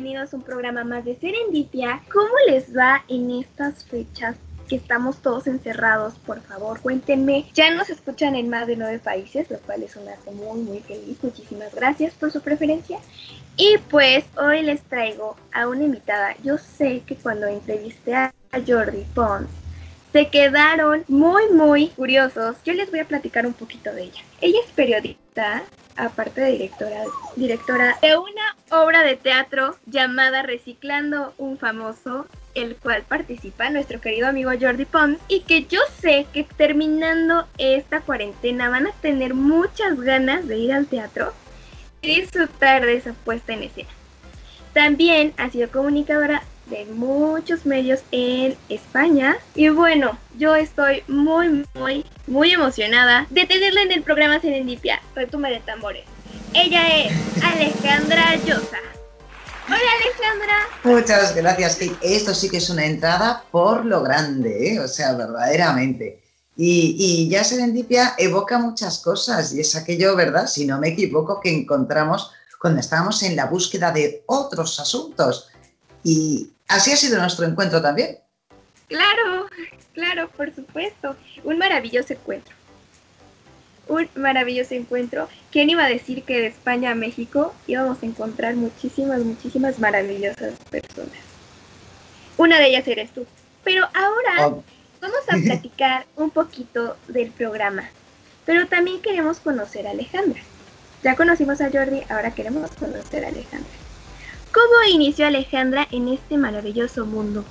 bienvenidos a un programa más de Serendipia. ¿Cómo les va en estas fechas que estamos todos encerrados? Por favor, cuéntenme. Ya nos escuchan en más de nueve países, lo cual es un hace muy, muy feliz. Muchísimas gracias por su preferencia. Y pues hoy les traigo a una invitada. Yo sé que cuando entrevisté a Jordi Pons, se quedaron muy, muy curiosos. Yo les voy a platicar un poquito de ella. Ella es periodista, aparte de directora, directora de una obra de teatro llamada Reciclando un famoso, el cual participa nuestro querido amigo Jordi Pons, y que yo sé que terminando esta cuarentena van a tener muchas ganas de ir al teatro y disfrutar de esa puesta en escena. También ha sido comunicadora de muchos medios en España. Y bueno, yo estoy muy, muy, muy emocionada de tenerla en el programa Serendipia, Retume de Tambores. Ella es Alejandra Llosa. Hola Alejandra. Muchas gracias, Esto sí que es una entrada por lo grande, ¿eh? o sea, verdaderamente. Y, y, ya Serendipia evoca muchas cosas y es aquello, ¿verdad? Si no me equivoco, que encontramos cuando estábamos en la búsqueda de otros asuntos. Y, así ha sido nuestro encuentro también. Claro, claro, por supuesto. Un maravilloso encuentro. Un maravilloso encuentro. ¿Quién iba a decir que de España a México íbamos a encontrar muchísimas, muchísimas maravillosas personas? Una de ellas eres tú. Pero ahora oh. vamos a platicar un poquito del programa. Pero también queremos conocer a Alejandra. Ya conocimos a Jordi, ahora queremos conocer a Alejandra. ¿Cómo inició Alejandra en este maravilloso mundo?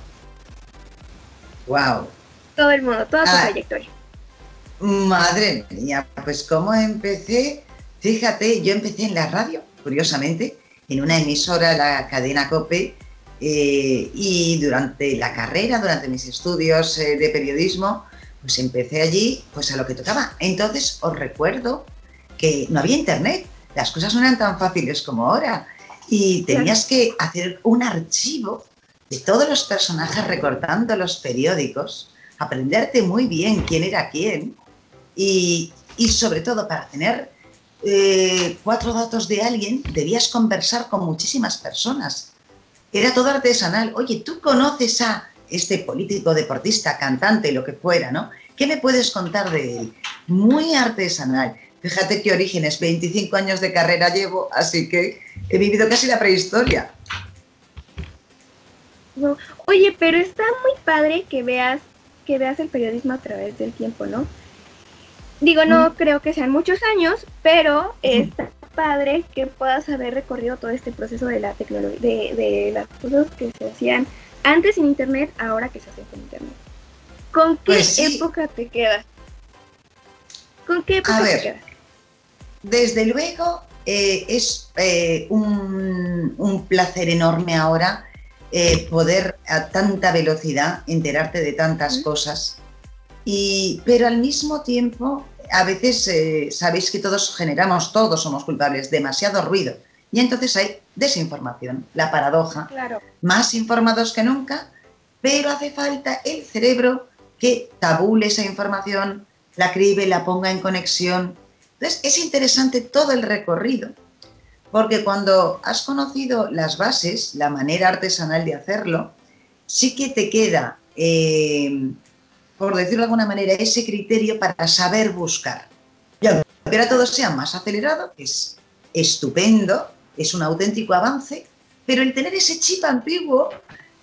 Wow. Todo el mundo, toda su ah. trayectoria. Madre mía, pues cómo empecé, fíjate, yo empecé en la radio, curiosamente, en una emisora, la cadena COPE, eh, y durante la carrera, durante mis estudios eh, de periodismo, pues empecé allí, pues a lo que tocaba. Entonces os recuerdo que no había internet, las cosas no eran tan fáciles como ahora y tenías que hacer un archivo de todos los personajes recortando los periódicos, aprenderte muy bien quién era quién y, sobre todo para tener eh, cuatro datos de alguien debías conversar con muchísimas personas. Era todo artesanal. Oye, tú conoces a este político, deportista, cantante, lo que fuera, ¿no? ¿Qué me puedes contar de él? Muy artesanal. Fíjate qué orígenes, 25 años de carrera llevo, así que he vivido casi la prehistoria. Oye, pero está muy padre que veas que veas el periodismo a través del tiempo, ¿no? Digo, no mm. creo que sean muchos años, pero está padre que puedas haber recorrido todo este proceso de la tecnología, de, las cosas que se hacían antes sin internet, ahora que se hacen con internet. ¿Con qué pues época te quedas? ¿Con qué época te quedas? Desde luego, eh, es eh, un, placer enorme ahora eh, poder a tanta velocidad enterarte de tantas cosas. Y, pero al mismo tiempo, a veces sabéis que todos generamos, todos somos culpables, demasiado ruido. Y entonces hay desinformación, la paradoja. Más informados que nunca, pero hace falta el cerebro que tabule esa información, la cribe, la ponga en conexión entonces, es interesante todo el recorrido, porque cuando has conocido las bases, la manera artesanal de hacerlo, sí que te queda, eh, por decirlo de alguna manera, ese criterio para saber buscar. Y aunque todo sea más acelerado, es estupendo, es un auténtico avance, pero el tener ese chip antiguo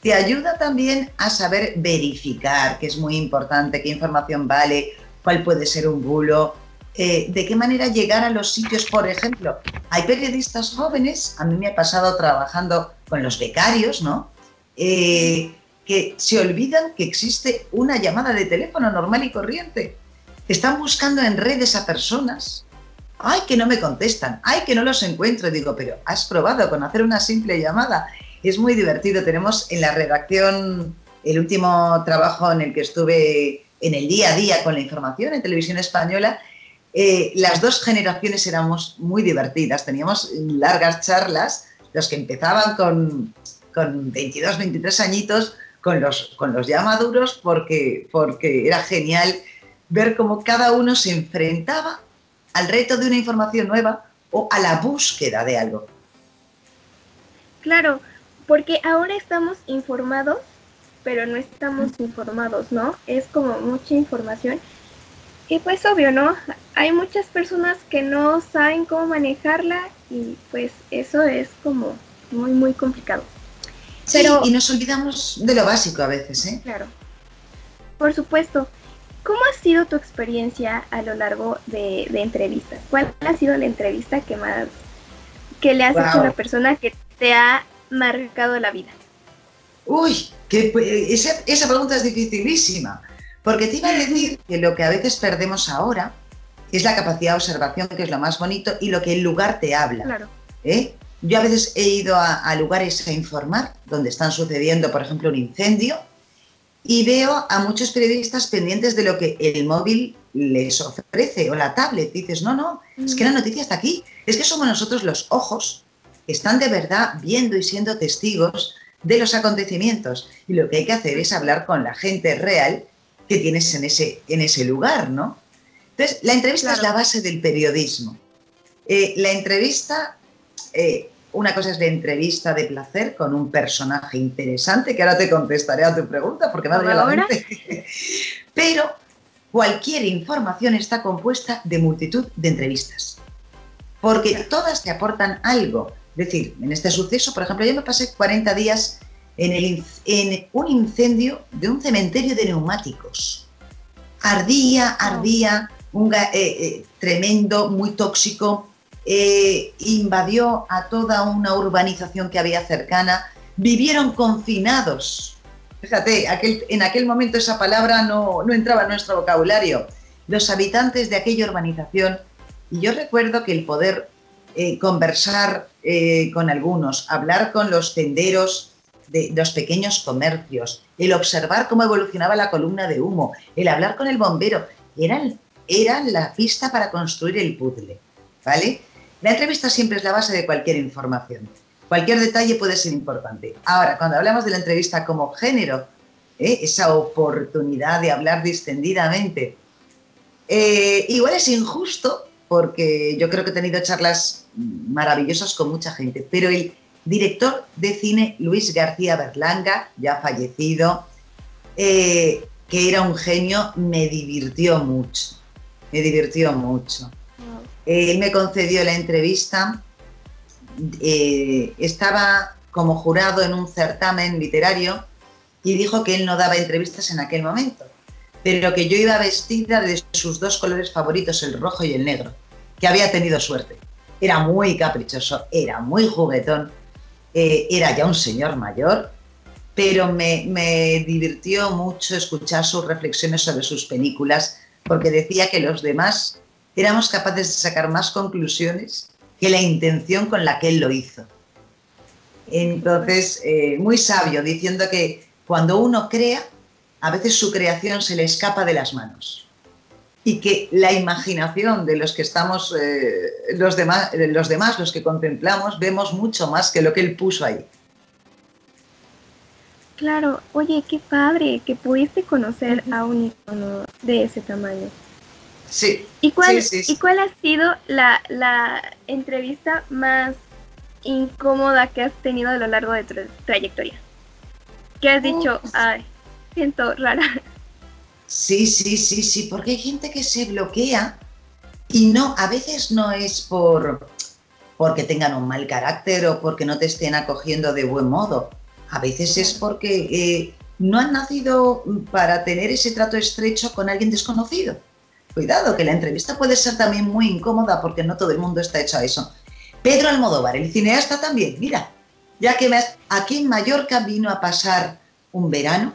te ayuda también a saber verificar, que es muy importante, qué información vale, cuál puede ser un bulo, eh, de qué manera llegar a los sitios, por ejemplo. Hay periodistas jóvenes, a mí me ha pasado trabajando con los becarios, ¿no? Eh, que se olvidan que existe una llamada de teléfono normal y corriente. Están buscando en redes a personas. Ay, que no me contestan. Ay, que no los encuentro. Digo, pero has probado con hacer una simple llamada. Es muy divertido. Tenemos en la redacción el último trabajo en el que estuve en el día a día con la información en televisión española eh, las dos generaciones éramos muy divertidas, teníamos largas charlas, los que empezaban con, con 22, 23 añitos, con los, con los ya maduros, porque, porque era genial ver cómo cada uno se enfrentaba al reto de una información nueva o a la búsqueda de algo. Claro, porque ahora estamos informados, pero no estamos informados, ¿no? Es como mucha información. Y pues obvio, ¿no? Hay muchas personas que no saben cómo manejarla y pues eso es como muy, muy complicado. Pero, sí, y nos olvidamos de lo básico a veces, ¿eh? Claro. Por supuesto. ¿Cómo ha sido tu experiencia a lo largo de, entrevistas? ¿Cuál ha sido la entrevista que más que le has hecho a una persona que te ha marcado la vida? Uy, que, esa, esa pregunta es dificilísima, porque te iba a decir que lo que a veces perdemos ahora es la capacidad de observación, que es lo más bonito, y lo que el lugar te habla. Claro. ¿eh? Yo a veces he ido a, lugares a informar donde están sucediendo, por ejemplo, un incendio, y veo a muchos periodistas pendientes de lo que el móvil les ofrece o la tablet. Dices, no, no, es que la mm. noticia está aquí. Es que somos nosotros los ojos que están de verdad viendo y siendo testigos de los acontecimientos. Y lo que hay que hacer es hablar con la gente real que tienes en ese, en ese lugar, ¿no? Entonces, la entrevista es la base del periodismo. Eh, la entrevista eh, una cosa es de entrevista de placer con un personaje interesante, que ahora te contestaré a tu pregunta porque me ha la mente. Pero cualquier información está compuesta de multitud de entrevistas. Porque todas te aportan algo. Es decir, en este suceso, por ejemplo, yo me pasé 40 días en, en un incendio de un cementerio de neumáticos. Ardía, ardía, un eh, eh, tremendo, muy tóxico, eh, invadió a toda una urbanización que había cercana, vivieron confinados. Fíjate, en aquel momento esa palabra no, entraba en nuestro vocabulario. Los habitantes de aquella urbanización, y yo recuerdo que el poder eh, conversar eh, con algunos, hablar con los tenderos de los pequeños comercios, el observar cómo evolucionaba la columna de humo, el hablar con el bombero, eran, eran la pista para construir el puzzle. ¿Vale? La entrevista siempre es la base de cualquier información. Cualquier detalle puede ser importante. Ahora, cuando hablamos de la entrevista como género, ¿eh? esa oportunidad de hablar distendidamente, eh, igual es injusto porque yo creo que he tenido charlas maravillosas con mucha gente, pero el director de cine Luis García Berlanga, ya fallecido, eh, que era un genio, me divirtió mucho, me divirtió mucho. Él me concedió la entrevista, eh, estaba como jurado en un certamen literario y dijo que él no daba entrevistas en aquel momento, pero que yo iba vestida de sus dos colores favoritos, el rojo y el negro, que había tenido suerte. Era muy caprichoso, era muy juguetón, eh, era ya un señor mayor, pero me, me divirtió mucho escuchar sus reflexiones sobre sus películas, porque decía que los demás éramos capaces de sacar más conclusiones que la intención con la que él lo hizo. Entonces, eh, muy sabio, diciendo que cuando uno crea, a veces su creación se le escapa de las manos. Y que la imaginación de los que estamos, eh, los, demás, los demás, los que contemplamos, vemos mucho más que lo que él puso ahí. Claro, oye, qué padre que pudiste conocer a un icono de ese tamaño. Sí. ¿Y cuál, ¿y cuál ha sido la, entrevista más incómoda que has tenido a lo largo de tu trayectoria? ¿Qué has dicho, ay, siento rara. Sí, sí, sí, sí, porque hay gente que se bloquea y no, a veces no es por porque tengan un mal carácter o porque no te estén acogiendo de buen modo. A veces es porque eh, no han nacido para tener ese trato estrecho con alguien desconocido. Cuidado, que la entrevista puede ser también muy incómoda porque no todo el mundo está hecho a eso. Pedro Almodóvar, el cineasta también, mira, ya que aquí en Mallorca vino a pasar un verano,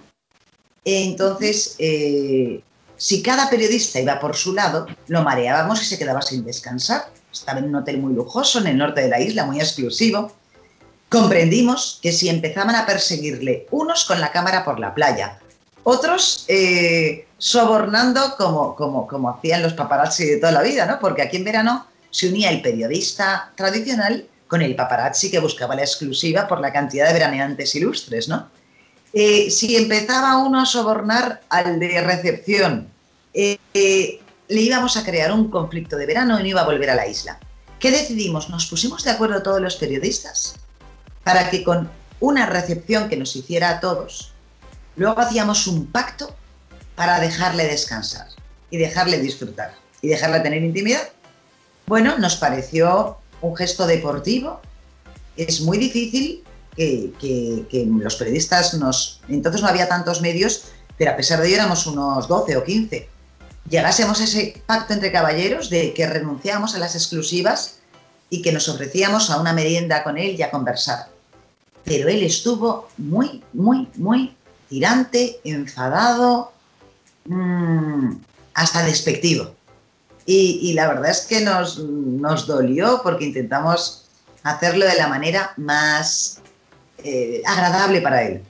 entonces, eh, si cada periodista iba por su lado, lo mareábamos y se quedaba sin descansar. Estaba en un hotel muy lujoso en el norte de la isla, muy exclusivo. Comprendimos que si empezaban a perseguirle unos con la cámara por la playa, otros eh, sobornando como, como, como hacían los paparazzi de toda la vida, ¿no? Porque aquí en verano se unía el periodista tradicional con el paparazzi que buscaba la exclusiva por la cantidad de veraneantes ilustres, ¿no? Eh, si empezaba uno a sobornar al de recepción, eh, le íbamos a crear un conflicto de verano y no iba a volver a la isla. ¿Qué decidimos? Nos pusimos de acuerdo todos los periodistas para que con una recepción que nos hiciera a todos, luego hacíamos un pacto para dejarle descansar y dejarle disfrutar y dejarle tener intimidad. Bueno, nos pareció un gesto deportivo. Es muy difícil que, los periodistas nos... Entonces no había tantos medios, pero a pesar de ello éramos unos 12 o 15. Llegásemos a ese pacto entre caballeros de que renunciamos a las exclusivas y que nos ofrecíamos a una merienda con él y a conversar. Pero él estuvo muy, muy, muy tirante, enfadado, mmm, hasta despectivo. Y, la verdad es que nos, nos, dolió porque intentamos hacerlo de la manera más eh, agradable para él.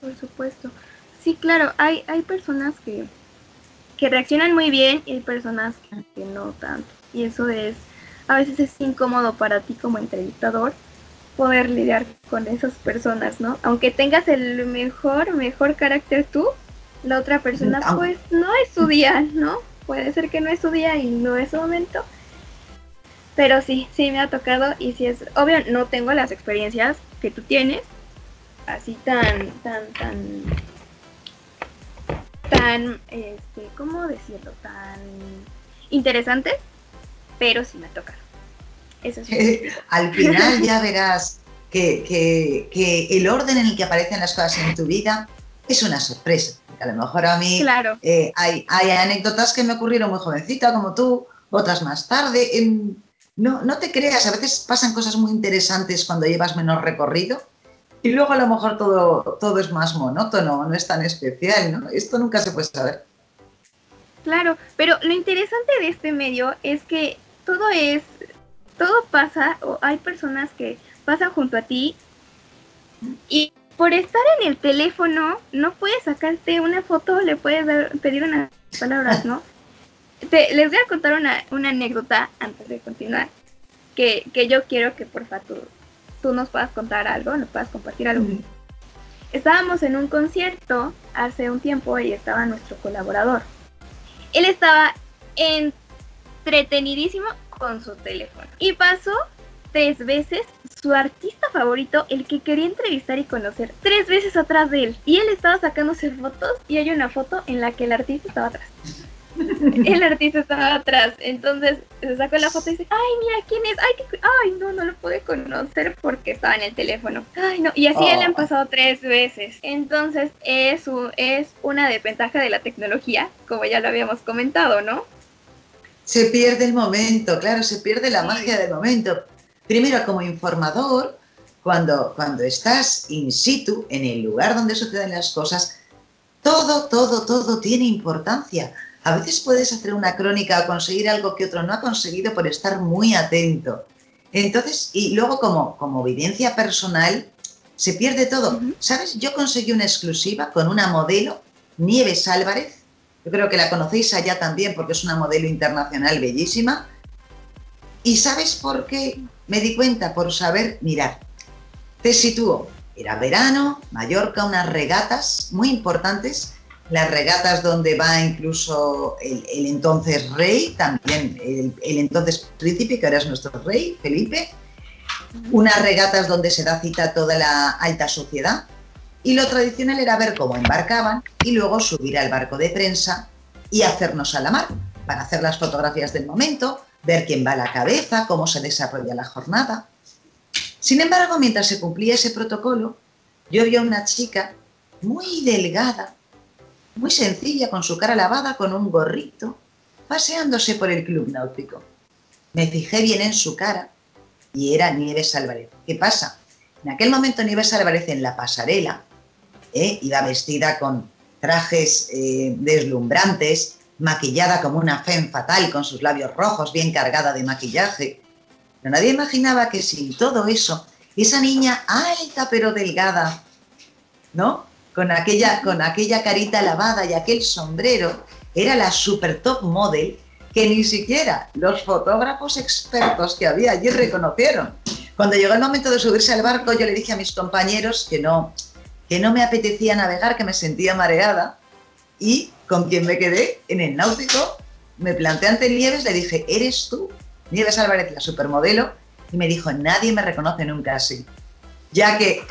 Por supuesto. Sí, claro, hay, hay personas que, que reaccionan muy bien y hay personas que no tanto. Y eso es, a veces es incómodo para ti como entrevistador poder lidiar con esas personas, ¿no? Aunque tengas el mejor, mejor carácter tú, la otra persona pues no es su día, ¿no? Puede ser que no es su día y no es su momento. Pero sí, sí me ha tocado y sí es, obvio, no tengo las experiencias que tú tienes, así tan, tan, tan, tan, este, ¿cómo decirlo? Tan interesantes, pero sí me ha tocado. Eso sí. Al final ya verás que, que, que el orden en el que aparecen las cosas en tu vida es una sorpresa. A lo mejor a mí eh, hay, hay, anécdotas que me ocurrieron muy jovencita, como tú, otras más tarde. No, no te creas, a veces pasan cosas muy interesantes cuando llevas menos recorrido y luego a lo mejor todo, todo es más monótono, no es tan especial, ¿no? Esto nunca se puede saber. Claro, pero lo interesante de este medio es que todo es, todo pasa, o hay personas que pasan junto a ti y por estar en el teléfono no puedes sacarte una foto, le puedes pedir unas palabras, ¿no? Les voy a contar una, anécdota antes de continuar, que, yo quiero que por favor tú, nos puedas contar algo, nos puedas compartir algo. Estábamos en un concierto hace un tiempo y estaba nuestro colaborador. Él estaba entretenidísimo con su teléfono. Y pasó tres veces su artista favorito, el que quería entrevistar y conocer, tres veces atrás de él. Y él estaba sacándose fotos y hay una foto en la que el artista estaba atrás. el artista estaba atrás. Entonces se sacó la foto y dice, ay, mira, ¿quién es? Ay, ay no, no lo pude conocer porque estaba en el teléfono. Ay, no. Y así él le han oh. pasado tres veces. Entonces es, es una desventaja de la tecnología, como ya lo habíamos comentado, ¿no? Se pierde el momento, claro, se pierde la magia del momento primero como informador, cuando, cuando estás in situ, en el lugar donde suceden las cosas, todo, todo, todo tiene importancia. A veces puedes hacer una crónica o conseguir algo que otro no ha conseguido por estar muy atento. Entonces, y luego como, como evidencia personal, se pierde todo. ¿Sabes? Yo conseguí una exclusiva con una modelo, Nieves Álvarez. Yo creo que la conocéis allá también porque es una modelo internacional bellísima. ¿Y sabes por qué? me di cuenta por saber mirar. Te sitúo. Era verano, Mallorca, unas regatas muy importantes, las regatas donde va incluso el, entonces rey, también el, entonces príncipe, que ahora es nuestro rey, Felipe, unas regatas donde se da cita toda la alta sociedad, y lo tradicional era ver cómo embarcaban y luego subir al barco de prensa y hacernos a la mar para hacer las fotografías del momento, ver quién va a la cabeza, cómo se desarrolla la jornada. Sin embargo, mientras se cumplía ese protocolo, yo vi a una chica muy delgada, muy sencilla, con su cara lavada, con un gorrito, paseándose por el club náutico. Me fijé bien en su cara y era Nieves Álvarez. ¿Qué pasa? En aquel momento Nieves Álvarez en la pasarela ¿eh? iba vestida con trajes eh, deslumbrantes, maquillada como una femme fatal con sus labios rojos, bien cargada de maquillaje. Pero nadie imaginaba que sin todo eso, esa niña alta pero delgada, ¿no? Con aquella, con aquella carita lavada y aquel sombrero, era la super top model que ni siquiera los fotógrafos expertos que había allí reconocieron. Cuando llegó el momento de subirse al barco, yo le dije a mis compañeros que no, que no me apetecía navegar, que me sentía mareada, y con quien me quedé en el náutico, me planteé ante Nieves, le dije, ¿eres tú? Nieves Álvarez, la supermodelo, y me dijo, nadie me reconoce nunca así. Ya que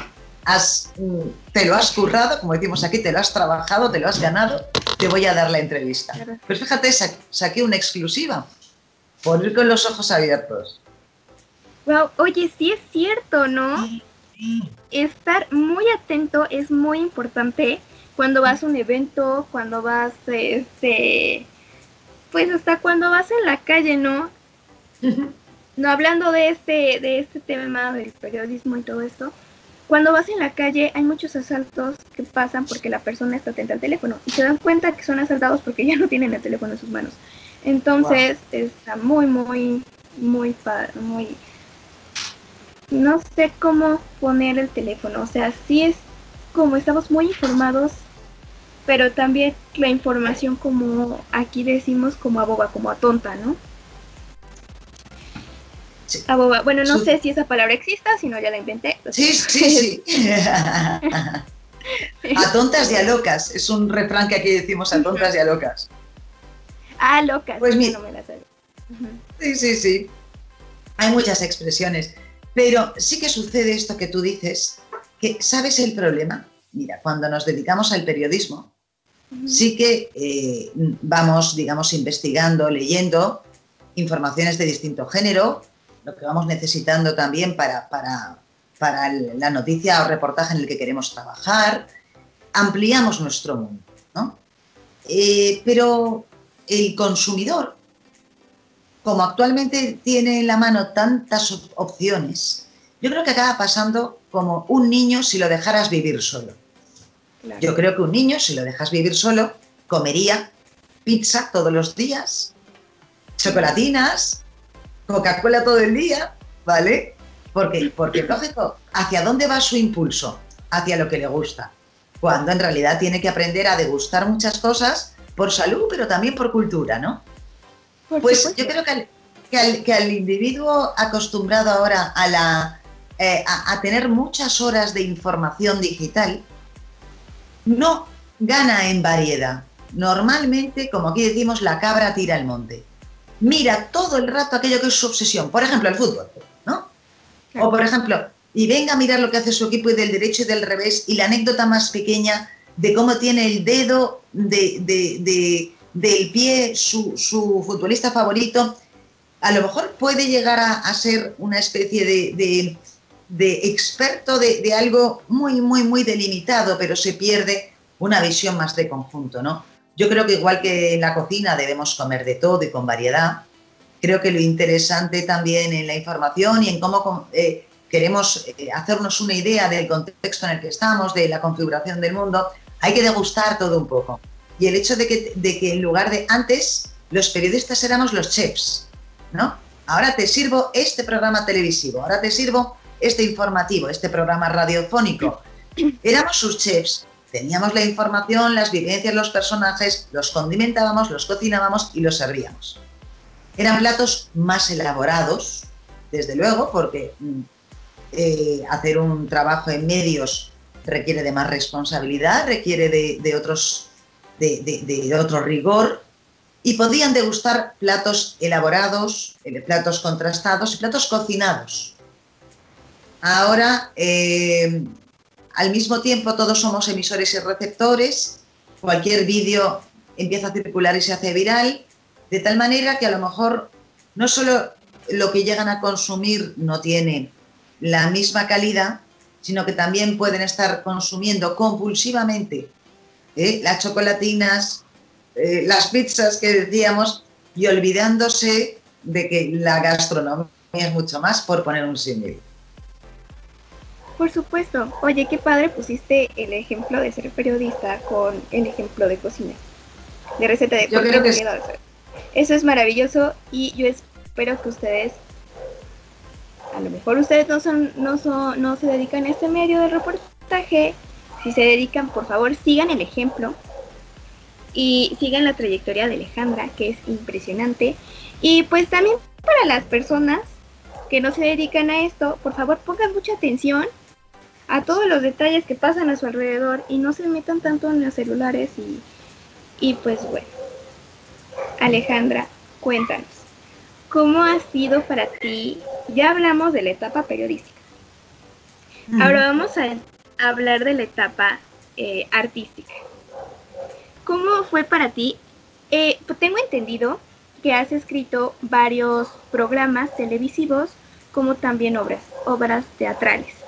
has, mm, te lo has currado, como decimos aquí, te lo has trabajado, te lo has ganado, te voy a dar la entrevista. Pues fíjate, saqué una exclusiva por ir con los ojos abiertos. Wow, oye, sí es cierto, ¿no? Estar muy atento es muy importante cuando vas a un evento, cuando vas, este, pues hasta cuando vas en la calle, ¿no? No hablando de este, de este tema del periodismo y todo esto, cuando vas en la calle hay muchos asaltos que pasan porque la persona está atenta al teléfono y se dan cuenta que son asaltados porque ya no tienen el teléfono en sus manos. Entonces está muy, muy, muy, muy, no sé cómo poner el teléfono. O sea, sí es como estamos muy informados, pero también la información como aquí decimos como a boba, como a tonta, ¿no? A boba. Bueno, no sé si esa palabra exista, si no ya la inventé. Sí, sí, sí. a tontas y a locas. Es un refrán que aquí decimos a tontas y a locas. Ah, locas. Pues mira. No me la Sí, sí, sí. Hay muchas expresiones. Pero sí que sucede esto que tú dices, que ¿sabes el problema? Mira, cuando nos dedicamos al periodismo, sí que eh, vamos, digamos, investigando, leyendo informaciones de distinto género, lo que vamos necesitando también para, para, para la noticia o reportaje en el que queremos trabajar, ampliamos nuestro mundo, ¿no? Eh, pero el consumidor, como actualmente tiene en la mano tantas opciones, yo creo que acaba pasando como un niño si lo dejaras vivir solo. Yo creo que un niño, si lo dejas vivir solo, comería pizza todos los días, chocolatinas, Coca-Cola todo el día, ¿vale? Porque, porque, lógico, ¿hacia dónde va su impulso? Hacia lo que le gusta. Cuando en realidad tiene que aprender a degustar muchas cosas por salud, pero también por cultura, ¿no? pues yo creo que al, individuo acostumbrado ahora a, la, eh, a, tener muchas horas de información digital, no gana en variedad. Normalmente, como aquí decimos, la cabra tira al monte. Mira todo el rato aquello que es su obsesión. Por ejemplo, el fútbol, ¿no? O por ejemplo, y venga a mirar lo que hace su equipo y del derecho y del revés, y la anécdota más pequeña de cómo tiene el dedo de, del pie su, futbolista favorito, a lo mejor puede llegar a, ser una especie de, experto de, algo muy, muy, muy delimitado, pero se pierde una visión más de conjunto, ¿no? Yo creo que igual que en la cocina debemos comer de todo y con variedad, creo que lo interesante también en la información y en cómo eh, queremos eh, hacernos una idea del contexto en el que estamos, de la configuración del mundo, hay que degustar todo un poco. Y el hecho de que, de que en lugar de antes, los periodistas éramos los chefs, ¿no? Ahora te sirvo este programa televisivo, ahora te sirvo este informativo, este programa radiofónico. Éramos sus chefs, teníamos la información, las vivencias, los personajes, los condimentábamos, los cocinábamos y los servíamos. Eran platos más elaborados, desde luego, porque mm, eh, hacer un trabajo en medios requiere de más responsabilidad, requiere de, otros, de, otro rigor y podían degustar platos elaborados, eh, platos contrastados y platos cocinados. Ahora, eh, al mismo tiempo, todos somos emisores y receptores, cualquier vídeo empieza a circular y se hace viral, de tal manera que a lo mejor no solo lo que llegan a consumir no tiene la misma calidad, sino que también pueden estar consumiendo compulsivamente ¿eh? las chocolatinas, eh, las pizzas que decíamos, y olvidándose de que la gastronomía es mucho más, por poner un símil. Por supuesto. Oye, qué padre pusiste el ejemplo de ser periodista con el ejemplo de cocina, de receta de yo creo que Eso es maravilloso y yo espero que ustedes a lo mejor ustedes no son, no son, no se dedican a este medio de reportaje. Si se dedican, por favor, sigan el ejemplo y sigan la trayectoria de Alejandra, que es impresionante. Y pues también para las personas que no se dedican a esto, por favor pongan mucha atención a todos los detalles que pasan a su alrededor y no se metan tanto en los celulares y, y pues bueno. Alejandra, cuéntanos. ¿Cómo ha sido para ti? Ya hablamos de la etapa periodística. Ahora vamos a, hablar de la etapa eh, artística. ¿Cómo fue para ti? Eh, tengo entendido que has escrito varios programas televisivos como también obras, obras teatrales.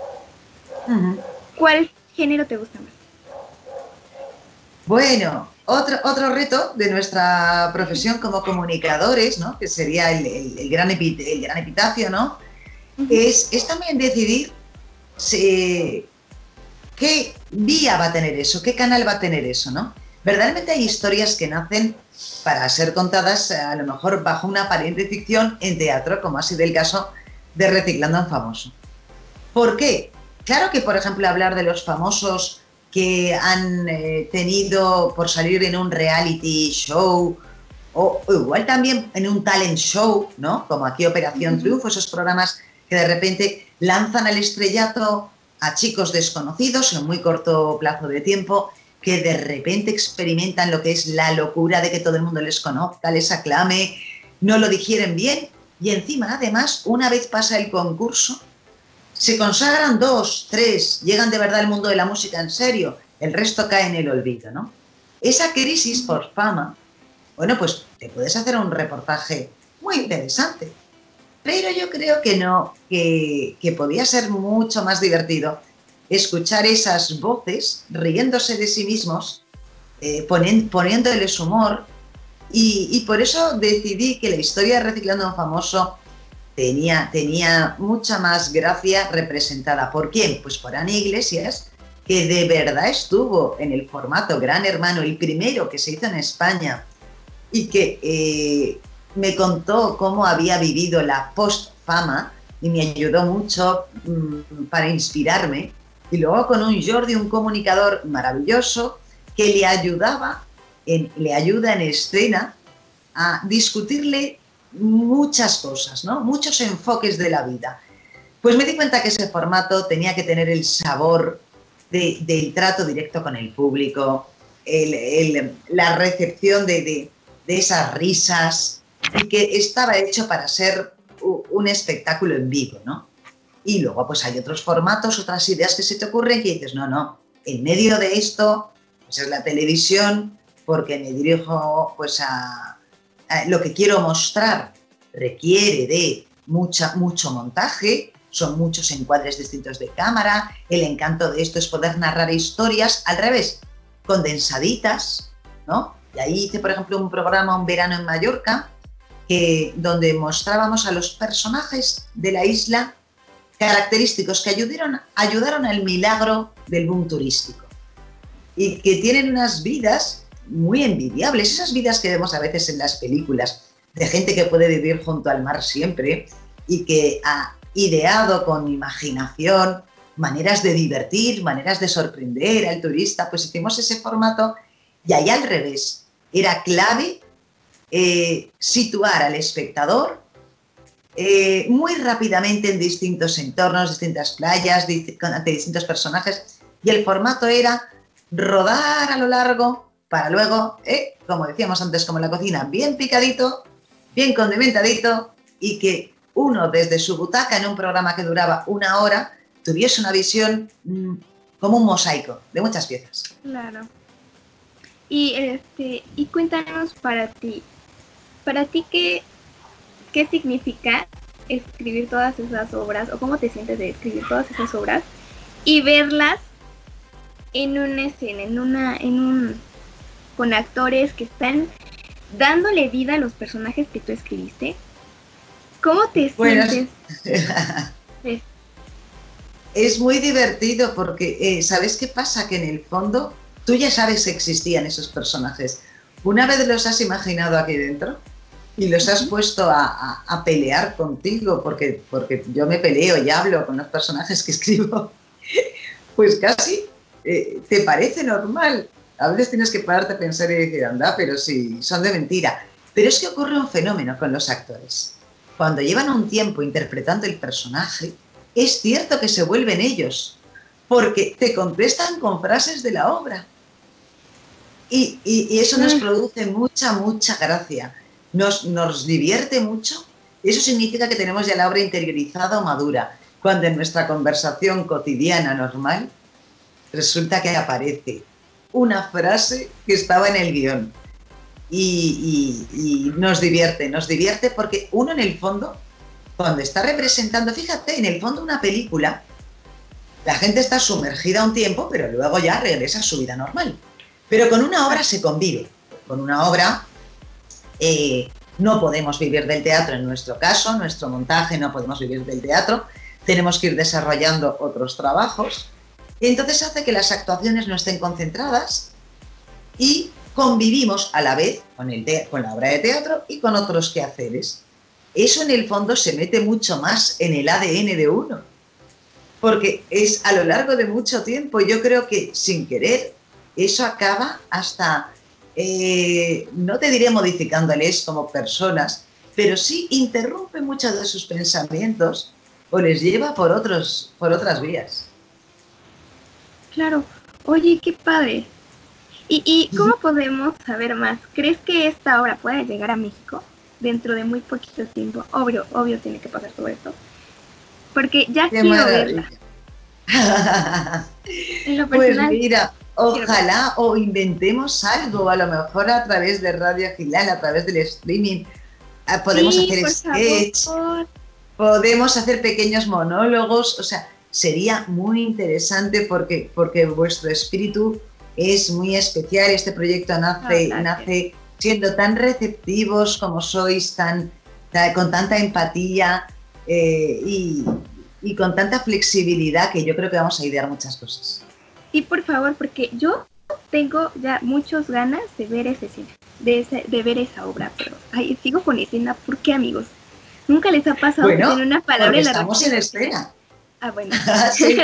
¿Cuál género te gusta más? Bueno, otro, otro reto de nuestra profesión como comunicadores, ¿no? que sería el, gran, el gran, epitafio, ¿no? es, es, también decidir qué vía va a tener eso, qué canal va a tener eso, ¿no? Verdaderamente hay historias que nacen para ser contadas eh, a lo mejor bajo una aparente ficción en teatro, como ha sido el caso de Reciclando a un Famoso. ¿Por qué? Claro que, por ejemplo, hablar de los famosos que han eh, tenido por salir en un reality show o, igual también en un talent show, ¿no? Como aquí Operación Triunfo, esos programas que de repente lanzan al estrellato a chicos desconocidos en muy corto plazo de tiempo que de repente experimentan lo que es la locura de que todo el mundo les conozca, les aclame, no lo digieren bien y encima además una vez pasa el concurso se consagran dos, tres, llegan de verdad al mundo de la música en serio, el resto cae en el olvido, ¿no? Esa crisis por fama, bueno, pues te puedes hacer un reportaje muy interesante, pero yo creo que no, que, podía ser mucho más divertido escuchar esas voces riéndose de sí mismos, eh, poniéndoles humor, y, por eso decidí que la historia de Reciclando un Famoso tenía, tenía mucha más gracia representada. ¿Por quién? Pues por Ana Iglesias, que de verdad estuvo en el formato Gran Hermano, el primero que se hizo en España, y que eh, me contó cómo había vivido la post-fama y me ayudó mucho mm, para inspirarme. Y luego con un Jordi, un comunicador maravilloso, que le ayudaba, le ayuda en escena a discutirle muchas cosas, ¿no? muchos enfoques de la vida. Pues me di cuenta que ese formato tenía que tener el sabor del trato directo con el público, la recepción de, esas risas, y que estaba hecho para ser un espectáculo en vivo, ¿no? Y luego pues hay otros formatos, otras ideas que se te ocurren que dices, no, no, en medio de esto, pues es la televisión, porque me dirijo pues a, lo que quiero mostrar requiere de mucha, mucho montaje, son muchos encuadres distintos de cámara, el encanto de esto es poder narrar historias al revés, condensaditas, ¿no? Y ahí hice, por ejemplo, un programa, Un verano en Mallorca, que, donde mostrábamos a los personajes de la isla característicos que ayudaron, ayudaron al milagro del boom turístico y que tienen unas vidas muy envidiables, esas vidas que vemos a veces en las películas, de gente que puede vivir junto al mar siempre y que ha ideado con imaginación maneras de divertir, maneras de sorprender al turista, pues hicimos ese formato y ahí al revés, era clave eh, situar al espectador eh, muy rápidamente en distintos entornos, distintas playas, ante distintos personajes, y el formato era rodar a lo largo para luego, eh, como decíamos antes, como la cocina, bien picadito, bien condimentadito y que uno desde su butaca en un programa que duraba una hora tuviese una visión mm, como un mosaico de muchas piezas. Claro. Y este, y cuéntanos para ti, para ti qué, qué significa escribir todas esas obras o cómo te sientes de escribir todas esas obras y verlas en una escena, en una, en un con actores que están dándole vida a los personajes que tú escribiste. ¿Cómo te sientes? es muy divertido porque, eh, ¿sabes qué pasa? Que en el fondo tú ya sabes que existían esos personajes. Una vez los has imaginado aquí dentro y los has puesto a, pelear contigo, porque, porque yo me peleo y hablo con los personajes que escribo, pues casi eh, te parece normal a veces tienes que pararte a pensar y decir, anda, pero sí, son de mentira. Pero es que ocurre un fenómeno con los actores. Cuando llevan un tiempo interpretando el personaje, es cierto que se vuelven ellos, porque te contestan con frases de la obra. Y, eso nos mm. produce mucha, mucha gracia. Nos, nos divierte mucho. Eso significa que tenemos ya la obra interiorizada o madura, cuando en nuestra conversación cotidiana normal resulta que aparece una frase que estaba en el guion. Y, nos divierte, nos divierte porque uno en el fondo, cuando está representando, fíjate, en el fondo una película, la gente está sumergida un tiempo, pero luego ya regresa a su vida normal. Pero con una obra se convive. Con una obra eh, no podemos vivir del teatro en nuestro caso, nuestro montaje no podemos vivir del teatro, tenemos que ir desarrollando otros trabajos. Y entonces hace que las actuaciones no estén concentradas y convivimos a la vez con, la obra de teatro y con otros quehaceres. Eso en el fondo se mete mucho más en el ADN de uno, porque es a lo largo de mucho tiempo, yo creo que sin querer, eso acaba hasta eh, no te diré modificándoles como personas, pero sí interrumpe muchos de sus pensamientos o les lleva por, otros, por otras vías. Claro, oye, qué padre. ¿Y, cómo podemos saber más? ¿Crees que esta obra puede llegar a México dentro de muy poquito tiempo? Obvio, obvio tiene que pasar todo esto. Porque ya quiero verla. pues mira, Ojalá o inventemos algo, a lo mejor a través de Radio Gilal, a través del streaming. Ah, podemos hacer sketch, podemos hacer pequeños monólogos, o sea, sería muy interesante porque, porque vuestro espíritu es muy especial. Este proyecto nace, nace siendo tan receptivos como sois, tan, con tanta empatía eh, y, y con tanta flexibilidad que yo creo que vamos a idear muchas cosas. Y por favor, porque yo tengo ya muchas ganas de ver ese cine, de, de ver esa obra, pero ay, sigo con escena, ¿por qué amigos? Nunca les ha pasado que tienen una palabra en la estamos en espera. Ah, bueno. sí.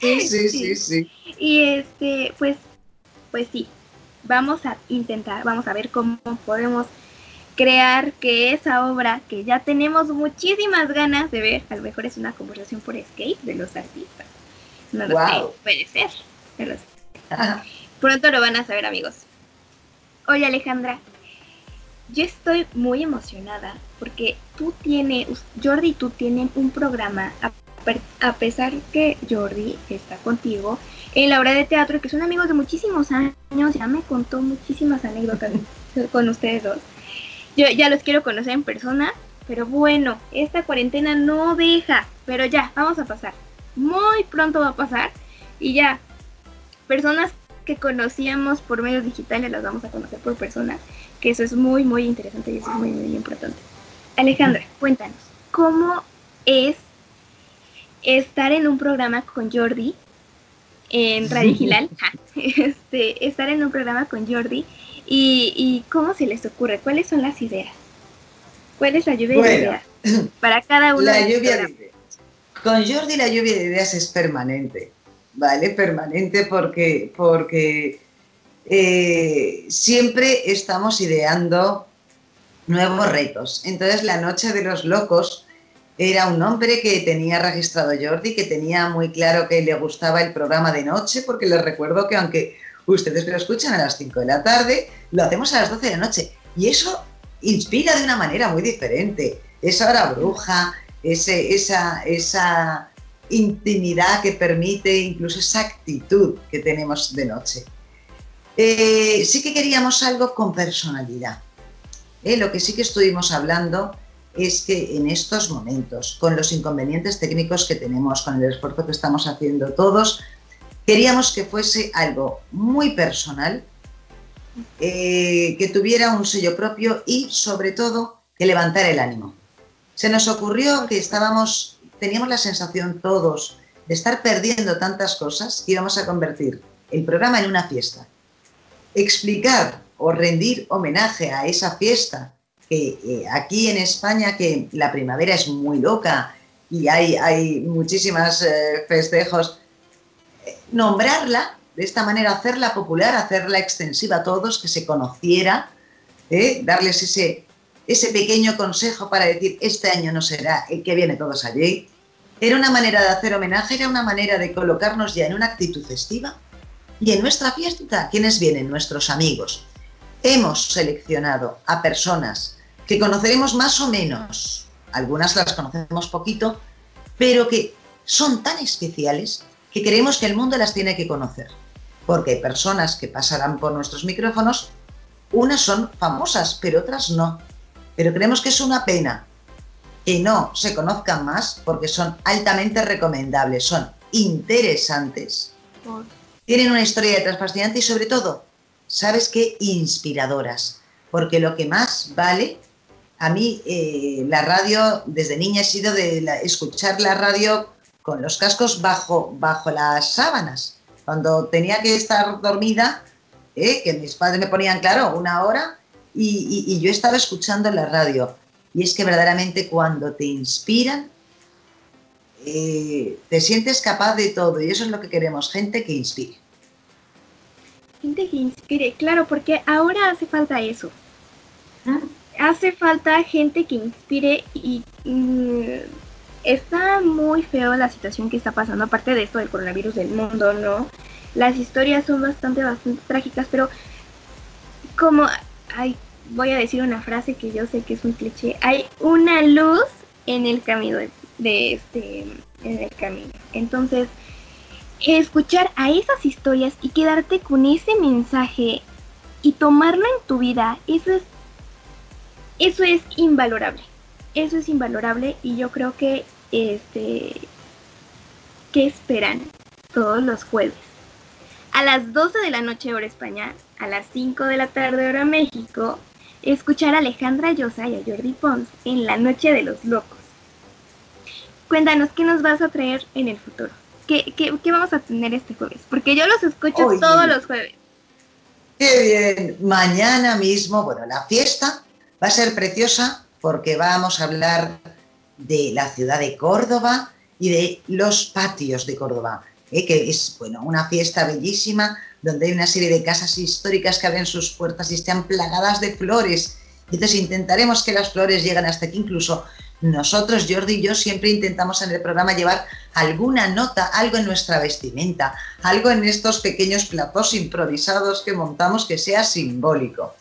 Sí, sí, sí, Y este, pues, pues sí, vamos a intentar, vamos a ver cómo podemos crear que esa obra que ya tenemos muchísimas ganas de ver, a lo mejor es una conversación por Escape de los artistas. No lo sé, puede ser. Pronto lo van a saber, amigos. Oye, Alejandra, yo estoy muy emocionada porque tú tienes, Jordi y tú tienen un programa, a, pesar que Jordi está contigo, en la obra de teatro, que son amigos de muchísimos años, ya me contó muchísimas anécdotas con ustedes dos. Yo ya los quiero conocer en persona, pero bueno, esta cuarentena no deja, pero ya, vamos a pasar muy pronto va a pasar y ya, personas que conocíamos por medios digitales las vamos a conocer por persona, que eso es muy, muy interesante y eso es muy, muy importante. Alejandra, cuéntanos, ¿cómo es estar en un programa con Jordi en Radio Gilal? este, estar en un programa con Jordi y, cómo se les ocurre, cuáles son las ideas, cuál es la lluvia de ideas para cada uno la lluvia de ideas. Con Jordi la lluvia de ideas es permanente, ¿vale? Permanente porque, porque eh, siempre estamos ideando nuevos retos. Entonces, La Noche de los Locos era un hombre que tenía registrado Jordi, que tenía muy claro que le gustaba el programa de noche, porque les recuerdo que aunque ustedes lo escuchan a las 5 de la tarde, lo hacemos a las 12 de la noche. Y eso inspira de una manera muy diferente. Esa hora bruja, ese, esa, esa intimidad que permite, incluso esa actitud que tenemos de noche. Eh, sí que queríamos algo con personalidad. Eh, lo que sí que estuvimos hablando es que en estos momentos, con los inconvenientes técnicos que tenemos, con el esfuerzo que estamos haciendo todos, queríamos que fuese algo muy personal, eh, que tuviera un sello propio y sobre todo que levantara el ánimo. Se nos ocurrió que estábamos, teníamos la sensación todos de estar perdiendo tantas cosas que íbamos a convertir el programa en una fiesta. Explicar o rendir homenaje a esa fiesta que eh, aquí en España, que la primavera es muy loca y hay, hay muchísimos eh, festejos, eh, nombrarla de esta manera, hacerla popular, hacerla extensiva a todos, que se conociera, darles ese, ese pequeño consejo para decir, este año no será el que viene todos allí, era una manera de hacer homenaje, era una manera de colocarnos ya en una actitud festiva. Y en nuestra fiesta, ¿quiénes vienen? Nuestros amigos. Hemos seleccionado a personas que conoceremos más o menos, algunas las conocemos poquito, pero que son tan especiales que creemos que el mundo las tiene que conocer. Porque hay personas que pasarán por nuestros micrófonos, unas son famosas, pero otras no. Pero creemos que es una pena que no se conozcan más porque son altamente recomendables, son interesantes, tienen una historia detrás fascinante y sobre todo, ¿sabes qué? Inspiradoras. Porque lo que más vale, a mí eh, la radio desde niña he sido de escuchar la radio con los cascos bajo, bajo las sábanas. Cuando tenía que estar dormida, eh, que mis padres me ponían, claro, una hora, y, yo estaba escuchando la radio. Y es que verdaderamente cuando te inspiran, eh, te sientes capaz de todo. Y eso es lo que queremos, gente que inspire. Gente que inspire, claro, porque ahora hace falta eso. ¿Ah? Hace falta gente que inspire y mm, está muy feo la situación que está pasando, aparte de esto del coronavirus del mundo, ¿no? Las historias son bastante, bastante trágicas, pero como hay, voy a decir una frase que yo sé que es un cliché, hay una luz en el camino de, este, en el camino. Entonces, escuchar a esas historias y quedarte con ese mensaje y tomarlo en tu vida, eso es, eso es invalorable. Eso es invalorable y yo creo que este que esperan todos los jueves. A las 12 de la noche hora España, a las 5 de la tarde hora México, escuchar a Alejandra Llosa y a Jordi Pons en La Noche de los Locos. Cuéntanos, ¿qué nos vas a traer en el futuro? ¿Qué, qué, vamos a tener este jueves? Porque yo los escucho todos los jueves. Qué bien. Mañana mismo, bueno, la fiesta va a ser preciosa porque vamos a hablar de la ciudad de Córdoba y de los patios de Córdoba, ¿eh? que es bueno, una fiesta bellísima donde hay una serie de casas históricas que abren sus puertas y están plagadas de flores. Entonces intentaremos que las flores lleguen hasta aquí. Incluso nosotros, Jordi y yo, siempre intentamos en el programa llevar alguna nota, algo en nuestra vestimenta, algo en estos pequeños platos improvisados que montamos que sea simbólico.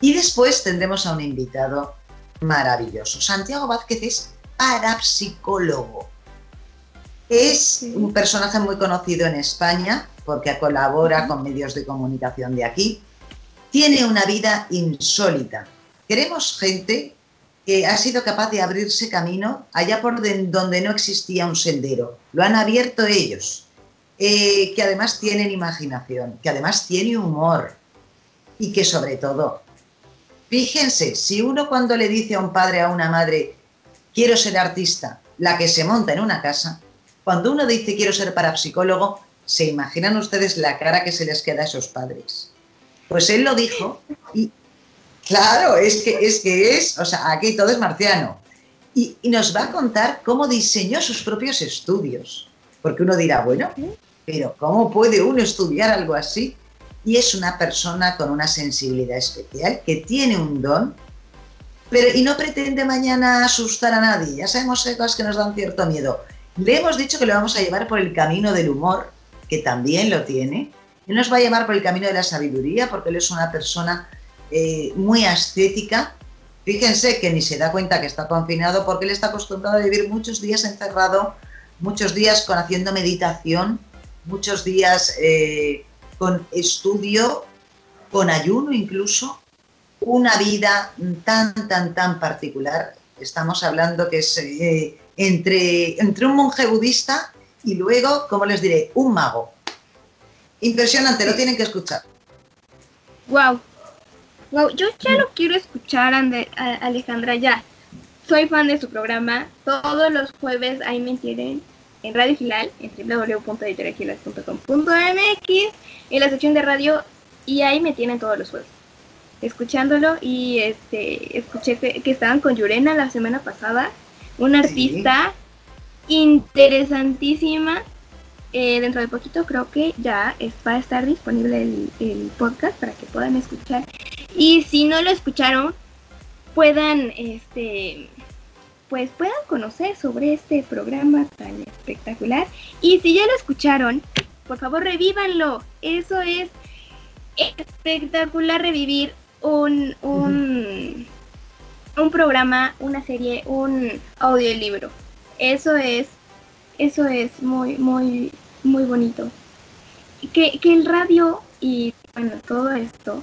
Y después tendremos a un invitado maravilloso. Santiago Vázquez es parapsicólogo. Es un personaje muy conocido en España porque colabora con medios de comunicación de aquí. Tiene una vida insólita. Queremos gente que ha sido capaz de abrirse camino allá por donde no existía un sendero. Lo han abierto ellos. Eh, que además tienen imaginación, que además tiene humor y que sobre todo, fíjense, si uno cuando le dice a un padre, a una madre, quiero ser artista, la que se monta en una casa, cuando uno dice quiero ser parapsicólogo, ¿se imaginan ustedes la cara que se les queda a esos padres? Pues él lo dijo y claro, es que es, que es o sea, aquí todo es marciano. Y, y nos va a contar cómo diseñó sus propios estudios. Porque uno dirá, bueno, pero ¿cómo puede uno estudiar algo así? Y es una persona con una sensibilidad especial que tiene un don pero, y no pretende mañana asustar a nadie. Ya sabemos que hay cosas que nos dan cierto miedo. Le hemos dicho que le vamos a llevar por el camino del humor, que también lo tiene. Él nos va a llevar por el camino de la sabiduría, porque él es una persona eh, muy ascética. Fíjense que ni se da cuenta que está confinado porque él está acostumbrado a vivir muchos días encerrado, muchos días con haciendo meditación, muchos días eh, con estudio, con ayuno incluso una vida tan, tan, tan particular. Estamos hablando que es eh, entre, entre un monje budista y luego, como les diré, un mago. Impresionante, lo tienen que escuchar. Wow. Wow, yo ya lo quiero escuchar, Alejandra, ya. Soy fan de su programa. Todos los jueves ahí me tienen en Radio Gilal, en www.editorialgilal.com.mx, en la sección de radio, y ahí me tienen todos los jueves escuchándolo y este escuché que, estaban con Yurena la semana pasada, una artista interesantísima. Eh, dentro de poquito creo que ya va a estar disponible el, podcast para que puedan escuchar. Y si no lo escucharon, puedan este pues puedan conocer sobre este programa tan espectacular. Y si ya lo escucharon, por favor revívanlo. Eso es espectacular revivir un, un, un programa, una serie, un audiolibro. Eso es, eso es muy, muy, muy bonito. Que, que el radio y bueno, todo esto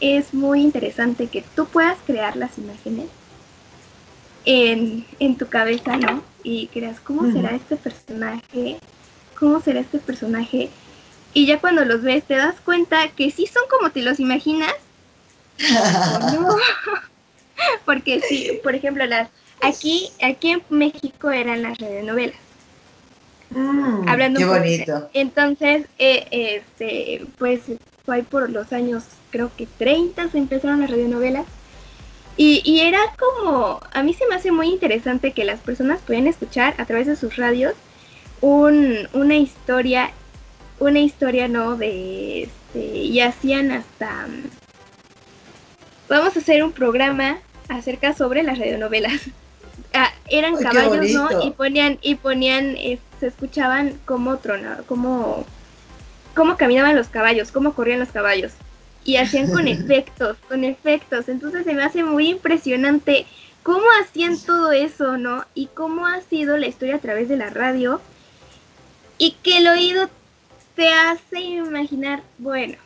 es muy interesante que tú puedas crear las imágenes en, en tu cabeza, ¿no? Y creas cómo será este personaje, cómo será este personaje. Y ya cuando los ves te das cuenta que sí son como te los imaginas. no. Porque sí, por ejemplo, las aquí aquí en México eran las radionovelas. Mm, Hablando qué bonito. Entonces, eh, este, pues fue por los años, creo que 30 se empezaron las radionovelas. Y, y era como, a mí se me hace muy interesante que las personas puedan escuchar a través de sus radios un, una historia, una historia, ¿no? De, este, y hacían hasta, vamos a hacer un programa acerca sobre las radionovelas. Ah, eran caballos, ¿no? Y ponían, y ponían, eh, se escuchaban como tronaba, como, cómo caminaban los caballos, cómo corrían los caballos. Y hacían con efectos, con efectos. Entonces se me hace muy impresionante cómo hacían todo eso, ¿no? Y cómo ha sido la historia a través de la radio. Y que el oído te hace imaginar, bueno.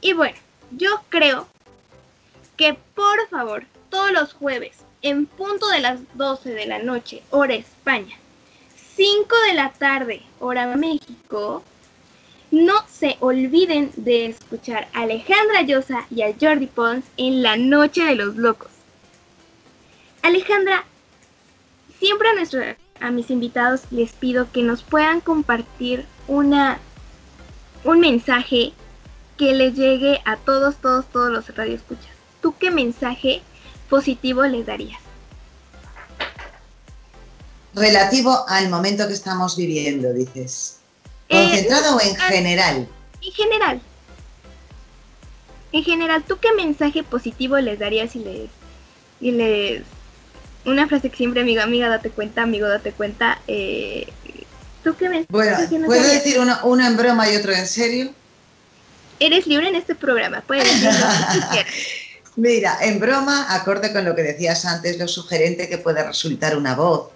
Y bueno, yo creo que por favor, todos los jueves, en punto de las 12 de la noche, hora España, 5 de la tarde, hora México, no se olviden de escuchar a Alejandra Llosa y a Jordi Pons en La Noche de los Locos. Alejandra, siempre a, nuestro, a mis invitados les pido que nos puedan compartir una, un mensaje que les llegue a todos, todos, todos los radioescuchas. ¿Tú qué mensaje positivo les darías? Relativo al momento que estamos viviendo, dices. Eh, ¿Concentrado o en general? En general. En general, ¿tú qué mensaje positivo les darías si les, y les una frase que siempre amigo, amiga, date cuenta, amigo, date cuenta. Eh, ¿Tú qué mensaje Bueno, ¿puedo decir uno, en broma y otro en serio? Eres libre en este programa, puedes decir lo que quieras. Mira, en broma, acorde con lo que decías antes, lo sugerente que puede resultar una voz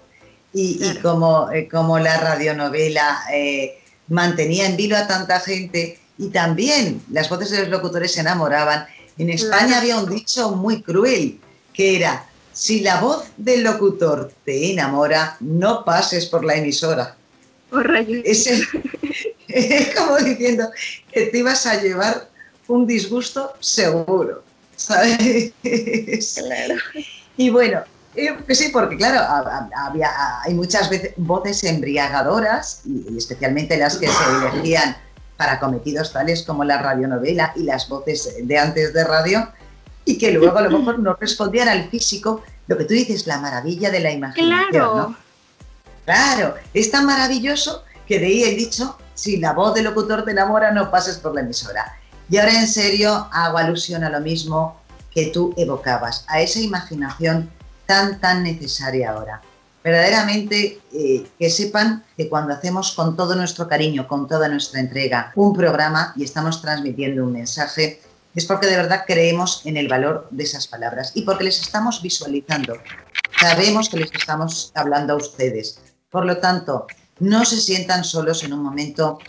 y, como, eh, como, la radionovela eh, mantenía en vilo a tanta gente y también las voces de los locutores se enamoraban. En España había un dicho muy cruel que era, si la voz del locutor te enamora, no pases por la emisora. Oh, es, es como diciendo que te ibas a llevar un disgusto seguro. ¿Sabes? Claro. Y bueno, sí, porque claro, había, hay muchas veces voces embriagadoras, y, especialmente las que se elegían para cometidos tales como la radionovela y las voces de antes de radio, y que luego a lo mejor no respondían al físico, lo que tú dices, la maravilla de la imaginación. Claro. Claro, es tan maravilloso que de ahí he dicho, si la voz del locutor te enamora, no pases por la emisora. Y ahora en serio hago alusión a lo mismo que tú evocabas, a esa imaginación tan, tan necesaria ahora. Verdaderamente eh, que sepan que cuando hacemos con todo nuestro cariño, con toda nuestra entrega, un programa y estamos transmitiendo un mensaje, es porque de verdad creemos en el valor de esas palabras y porque les estamos visualizando. Sabemos que les estamos hablando a ustedes. Por lo tanto, no se sientan solos en un momento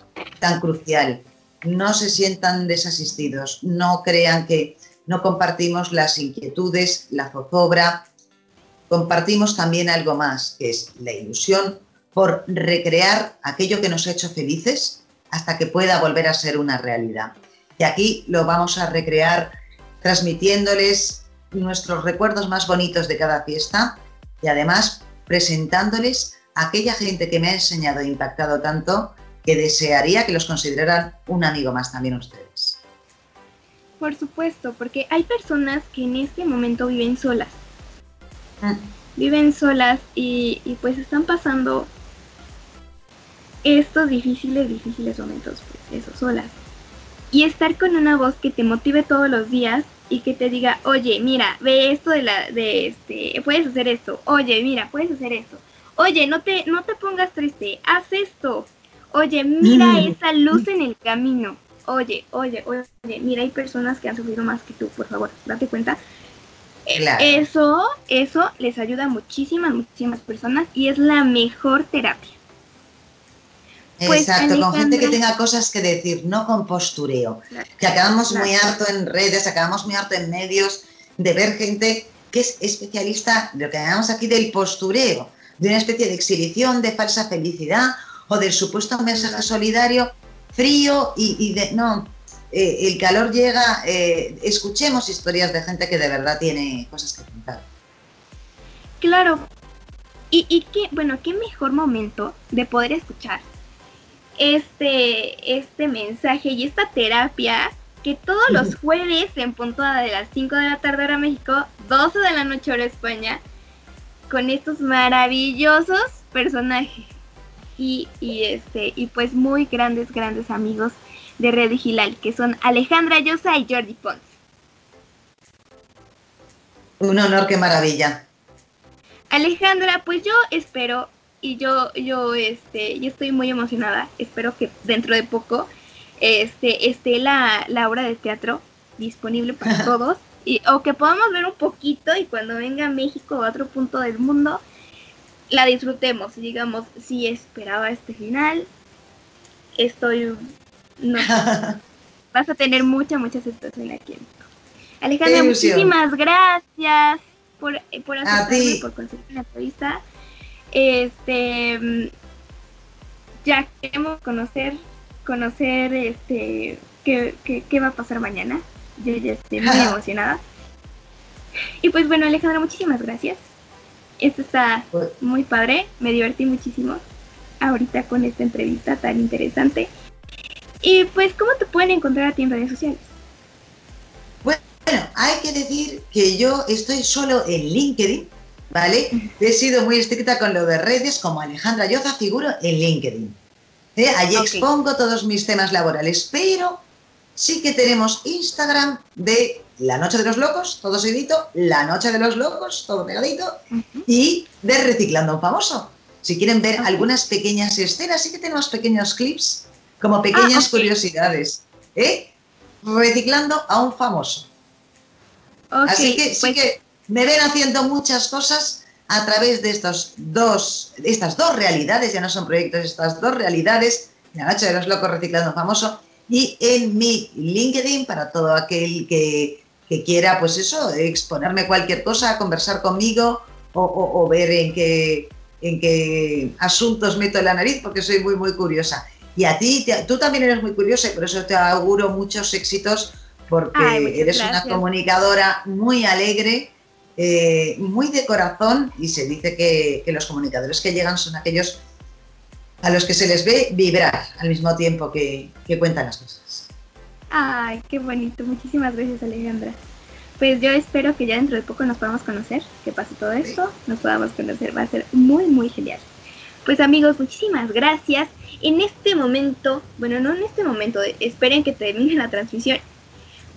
tan crucial. No se sientan desasistidos. No crean que no compartimos las inquietudes, la zozobra, compartimos también algo más, que es la ilusión por recrear aquello que nos ha hecho felices hasta que pueda volver a ser una realidad. Y aquí lo vamos a recrear transmitiéndoles nuestros recuerdos más bonitos de cada fiesta y además presentándoles a aquella gente que me ha enseñado e impactado tanto que desearía que los consideraran un amigo más también ustedes. Por supuesto, porque hay personas que en este momento viven solas viven solas y, pues están pasando estos difíciles, difíciles momentos, pues eso, solas. Y estar con una voz que te motive todos los días y que te diga, oye, mira, ve esto de la, de este, puedes hacer esto, oye, mira, puedes hacer esto, oye, no te, no te pongas triste, haz esto, oye, mira mm. esa luz en el camino, oye, oye, oye, mira, hay personas que han sufrido más que tú, por favor, date cuenta, eso, eso les ayuda a muchísimas, muchísimas personas y es la mejor terapia. Pues, Exacto, con gente que tenga cosas que decir, no con postureo. que acabamos muy harto en redes, acabamos muy harto en medios de ver gente que es especialista de lo que llamamos aquí del postureo, de una especie de exhibición de falsa felicidad o del supuesto mensaje solidario frío y, de no. Eh, el calor llega, eh, escuchemos historias de gente que de verdad tiene cosas que contar. Claro, y, y qué, bueno, qué mejor momento de poder escuchar este, este mensaje y esta terapia que todos los jueves en punto de las 5 de la tarde hora México, 12 de la noche hora España, con estos maravillosos personajes. Y, y, este y pues muy grandes grandes amigos de Red Gilal que son Alejandra Llosa y Jordi Pons. Un honor, qué maravilla. Alejandra, pues yo espero y yo, yo, este, yo estoy muy emocionada. Espero que dentro de poco este, esté la, la obra de teatro disponible para todos. Y, o que podamos ver un poquito y cuando venga a México a otro punto del mundo, la disfrutemos. Digamos, si esperaba este final, estoy... No, vas a tener mucha, mucha aceptación aquí en México. Alejandra, muchísimas gracias por, por aceptarme, por conseguir la entrevista. Este, ya queremos conocer, conocer este, qué, qué, va a pasar mañana. Yo ya estoy muy emocionada. Y pues bueno, Alejandra, muchísimas gracias. Esto está pues muy padre, me divertí muchísimo ahorita con esta entrevista tan interesante. Y pues, ¿cómo te pueden encontrar a ti en redes sociales? Bueno, hay que decir que yo estoy solo en LinkedIn, ¿vale? He sido muy estricta con lo de redes, como Alejandra Yoza figuro en LinkedIn. ¿eh? Allí expongo todos mis temas laborales, pero sí que tenemos Instagram de La Noche de los Locos, todo seguidito, La Noche de los Locos, todo pegadito, y de Reciclando un Famoso. Si quieren ver algunas pequeñas escenas, sí que tenemos pequeños clips, como pequeñas ah, curiosidades, ¿eh? Reciclando a un famoso. Así que sí pues que me ven haciendo muchas cosas a través de estos dos, estas dos realidades, ya no son proyectos, estas dos realidades, La Noche de los Locos Reciclando Famoso, y en mi LinkedIn para todo aquel que, quiera, pues eso, exponerme cualquier cosa, conversar conmigo o, ver en qué, en qué asuntos meto la nariz, porque soy muy, muy curiosa. Y a ti, tú también eres muy curiosa y por eso te auguro muchos éxitos, porque eres una comunicadora muy alegre eh, muy de corazón y se dice que, los comunicadores que llegan son aquellos a los que se les ve vibrar al mismo tiempo que, cuentan las cosas. Ay, qué bonito. Muchísimas gracias, Alejandra. Pues yo espero que ya dentro de poco nos podamos conocer, que pase todo esto, nos podamos conocer, va a ser muy, muy genial. Pues amigos, muchísimas gracias. En este momento, bueno, no en este momento, esperen que termine la transmisión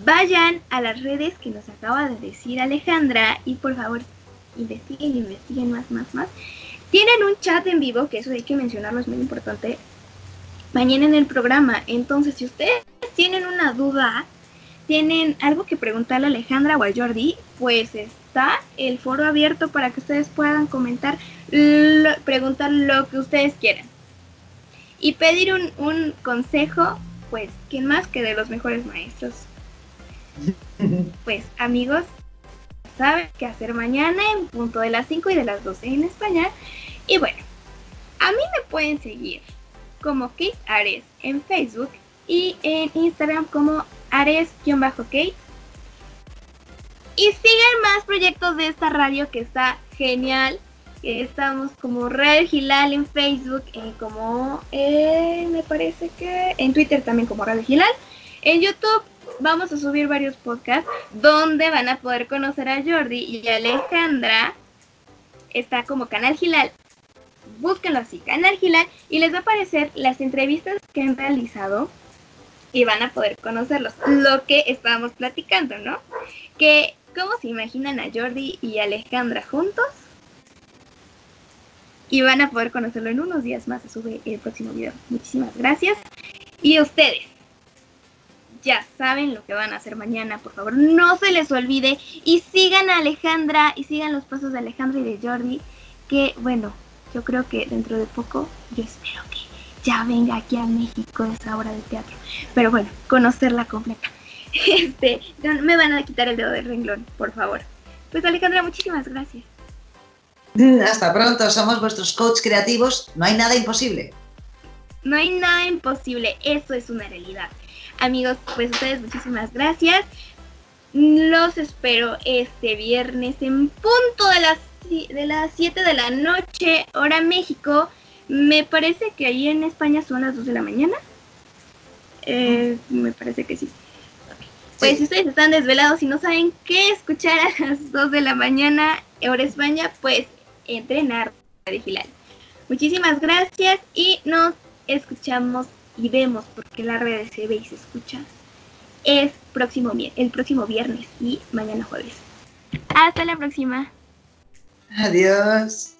Vayan a las redes que nos acaba de decir Alejandra y por favor investiguen, investiguen más, más, más. Tienen un chat en vivo, que eso hay que mencionarlo, es muy importante, mañana en el programa. Entonces, si ustedes tienen una duda, tienen algo que preguntarle a Alejandra o a Jordi, pues está el foro abierto para que ustedes puedan comentar, preguntar lo que ustedes quieran. Y pedir un, un consejo, pues, ¿quién más que de los mejores maestros? Pues amigos, saben qué hacer mañana en punto de las 5 y de las 12 en España. Y bueno, a mí me pueden seguir como Kate Ares en Facebook y en Instagram como Ares-Kate. Y sigan más proyectos de esta radio que está genial. Estamos como Red Gilal en Facebook, eh, como eh, me parece que en Twitter también como Red Gilal. En YouTube vamos a subir varios podcasts donde van a poder conocer a Jordi y Alejandra. Está como Canal Gilal. Búsquenlo así, Canal Gilal, y les va a aparecer las entrevistas que han realizado y van a poder conocerlos. Lo que estábamos platicando, ¿no? Que, ¿cómo se imaginan a Jordi y Alejandra juntos? Y van a poder conocerlo en unos días más. Se sube el próximo video. Muchísimas gracias. Y ustedes, ya saben lo que van a hacer mañana, por favor, no se les olvide y sigan a Alejandra y sigan los pasos de Alejandra y de Jordi, que bueno, yo creo que dentro de poco, yo espero que ya venga aquí a México esa obra de teatro. Pero bueno, conocerla completa. Este, me van a quitar el dedo del renglón, por favor. Pues Alejandra, muchísimas gracias. Hasta pronto, somos vuestros coaches creativos, no hay nada imposible. No hay nada imposible, eso es una realidad. Amigos, pues ustedes muchísimas gracias. Los espero este viernes en punto de las, de las 7 de la noche, hora México. Me parece que ahí en España son las 2 de la mañana. Eh, me parece que sí. Pues si ustedes están desvelados y no saben qué escuchar a las 2 de la mañana, hora España, pues entrenar vigilar. Muchísimas gracias y nos escuchamos y vemos porque la red se ve y se escucha es próximo, el próximo viernes y mañana jueves. Hasta la próxima. Adiós.